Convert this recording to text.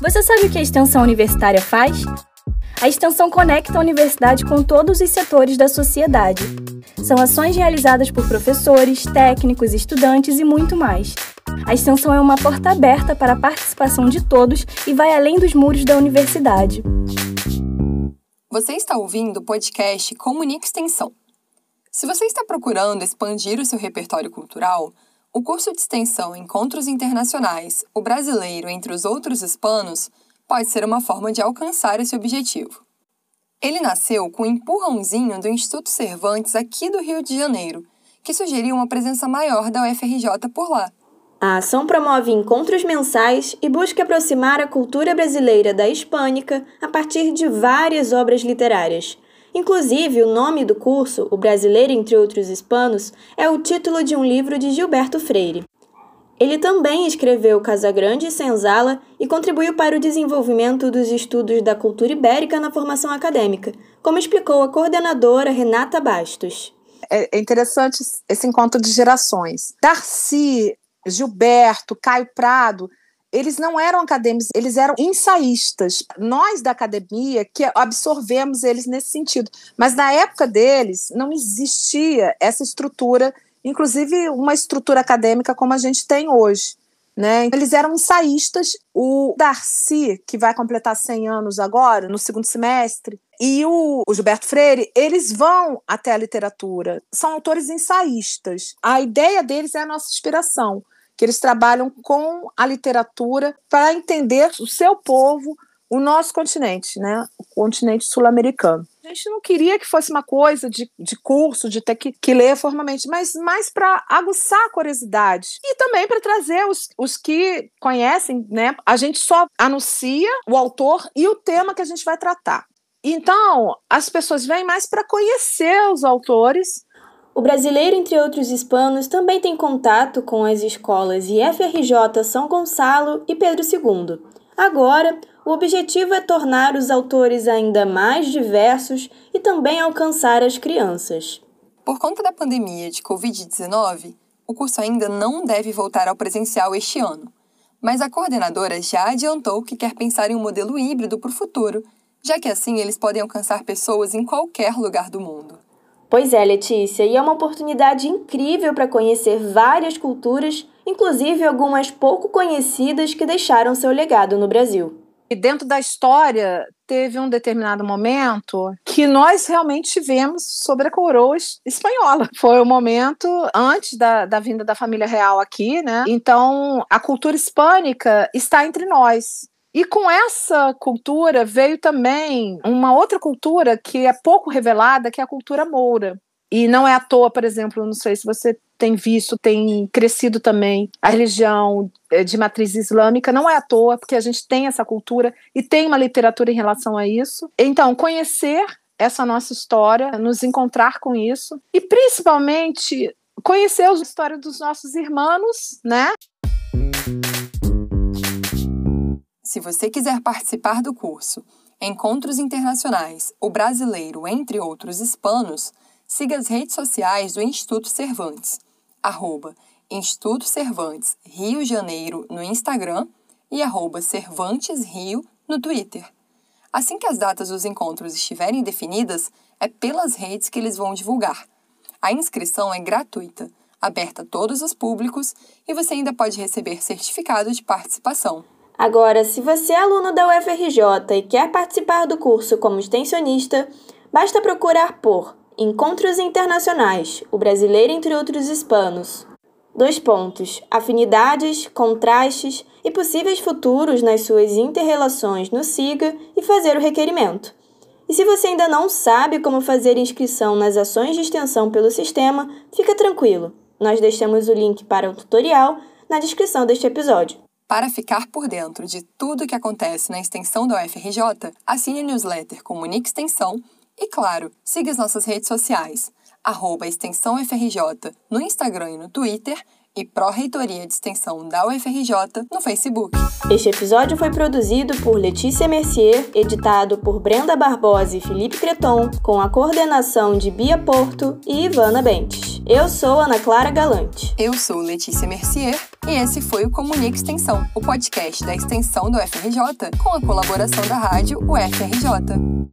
Você sabe o que a extensão universitária faz? A extensão conecta a universidade com todos os setores da sociedade. São ações realizadas por professores, técnicos, estudantes e muito mais. A extensão é uma porta aberta para a participação de todos e vai além dos muros da universidade. Você está ouvindo o podcast Comunica Extensão. Se você está procurando expandir o seu repertório cultural, o curso de extensão Encontros Internacionais, o brasileiro entre os outros hispanos, pode ser uma forma de alcançar esse objetivo. Ele nasceu com um empurrãozinho do Instituto Cervantes aqui do Rio de Janeiro, que sugeriu uma presença maior da UFRJ por lá. A ação promove encontros mensais e busca aproximar a cultura brasileira da hispânica a partir de várias obras literárias. Inclusive, o nome do curso, O Brasileiro entre Outros Hispanos, é o título de um livro de Gilberto Freire. Ele também escreveu Casagrande e Senzala e contribuiu para o desenvolvimento dos estudos da cultura ibérica na formação acadêmica, como explicou a coordenadora Renata Bastos. É, é interessante esse encontro de gerações. Darcy, Gilberto, Caio Prado, eles não eram acadêmicos, eles eram ensaístas. Nós da academia que absorvemos eles nesse sentido. Mas na época deles não existia essa estrutura inclusive uma estrutura acadêmica como a gente tem hoje. Né? Eles eram ensaístas. O Darcy, que vai completar 100 anos agora, no segundo semestre, e o, o, Gilberto Freire, eles vão até a literatura. São autores ensaístas. A ideia deles é a nossa inspiração, que eles trabalham com a literatura para entender o seu povo, o nosso continente, né? o continente sul-americano. A gente não queria que fosse uma coisa de, de curso, de ter que, que ler formalmente, mas mais para aguçar a curiosidade e também para trazer os, os que conhecem, né? A gente só anuncia o autor e o tema que a gente vai tratar. Então, as pessoas vêm mais para conhecer os autores o brasileiro, entre outros hispanos, também tem contato com as escolas IFRJ São Gonçalo e Pedro II. Agora, o objetivo é tornar os autores ainda mais diversos e também alcançar as crianças. Por conta da pandemia de Covid-19, o curso ainda não deve voltar ao presencial este ano, mas a coordenadora já adiantou que quer pensar em um modelo híbrido para o futuro, já que assim eles podem alcançar pessoas em qualquer lugar do mundo. Pois é, Letícia, e é uma oportunidade incrível para conhecer várias culturas, inclusive algumas pouco conhecidas que deixaram seu legado no Brasil. E dentro da história, teve um determinado momento que nós realmente tivemos sobre a coroa espanhola. Foi o momento antes da, da vinda da família real aqui, né? Então, a cultura hispânica está entre nós. E com essa cultura veio também uma outra cultura que é pouco revelada, que é a cultura moura. E não é à toa, por exemplo, não sei se você tem visto, tem crescido também a religião eh, de matriz islâmica, não é à toa, porque a gente tem essa cultura e tem uma literatura em relação a isso. Então, conhecer essa nossa história, nos encontrar com isso e principalmente conhecer a história dos nossos irmãos, né? Se você quiser participar do curso Encontros Internacionais, o Brasileiro, entre outros hispanos, siga as redes sociais do Instituto Cervantes, arroba Instituto Cervantes Rio Janeiro no Instagram e arroba Cervantes Rio no Twitter. Assim que as datas dos encontros estiverem definidas, é pelas redes que eles vão divulgar. A inscrição é gratuita, aberta a todos os públicos e você ainda pode receber certificado de participação. Agora, se você é aluno da UFRJ e quer participar do curso como extensionista, basta procurar por Encontros Internacionais, o brasileiro entre outros hispanos. Dois pontos: afinidades, contrastes e possíveis futuros nas suas interrelações no SIGA e fazer o requerimento. E se você ainda não sabe como fazer inscrição nas ações de extensão pelo sistema, fica tranquilo. Nós deixamos o link para o tutorial na descrição deste episódio. Para ficar por dentro de tudo o que acontece na extensão da UFRJ, assine a newsletter Comunique Extensão e claro, siga as nossas redes sociais, arroba Extensão no Instagram e no Twitter e Pró-Reitoria de Extensão da UFRJ no Facebook. Este episódio foi produzido por Letícia Mercier, editado por Brenda Barbosa e Felipe Creton, com a coordenação de Bia Porto e Ivana Bentes. Eu sou Ana Clara Galante. Eu sou Letícia Mercier E esse foi o Comunica Extensão, o podcast da extensão do UFRJ, com a colaboração da rádio UFRJ.